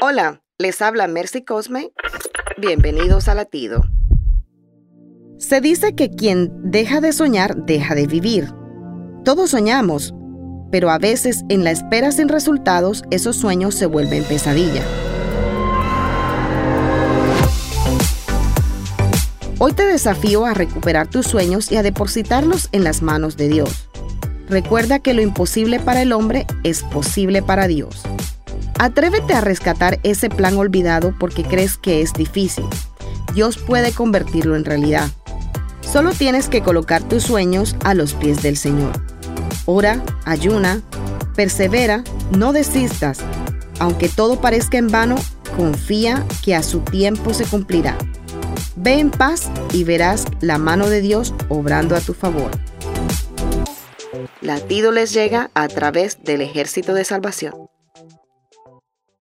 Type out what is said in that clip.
Hola, les habla Mercy Cosme. Bienvenidos a Latido. Se dice que quien deja de soñar, deja de vivir. Todos soñamos, pero a veces en la espera sin resultados, esos sueños se vuelven pesadilla. Hoy te desafío a recuperar tus sueños y a depositarlos en las manos de Dios. Recuerda que lo imposible para el hombre es posible para Dios. Atrévete a rescatar ese plan olvidado porque crees que es difícil. Dios puede convertirlo en realidad. Solo tienes que colocar tus sueños a los pies del Señor. Ora, ayuna, persevera, no desistas. Aunque todo parezca en vano, confía que a su tiempo se cumplirá. Ve en paz y verás la mano de Dios obrando a tu favor. Latido les llega a través del ejército de salvación.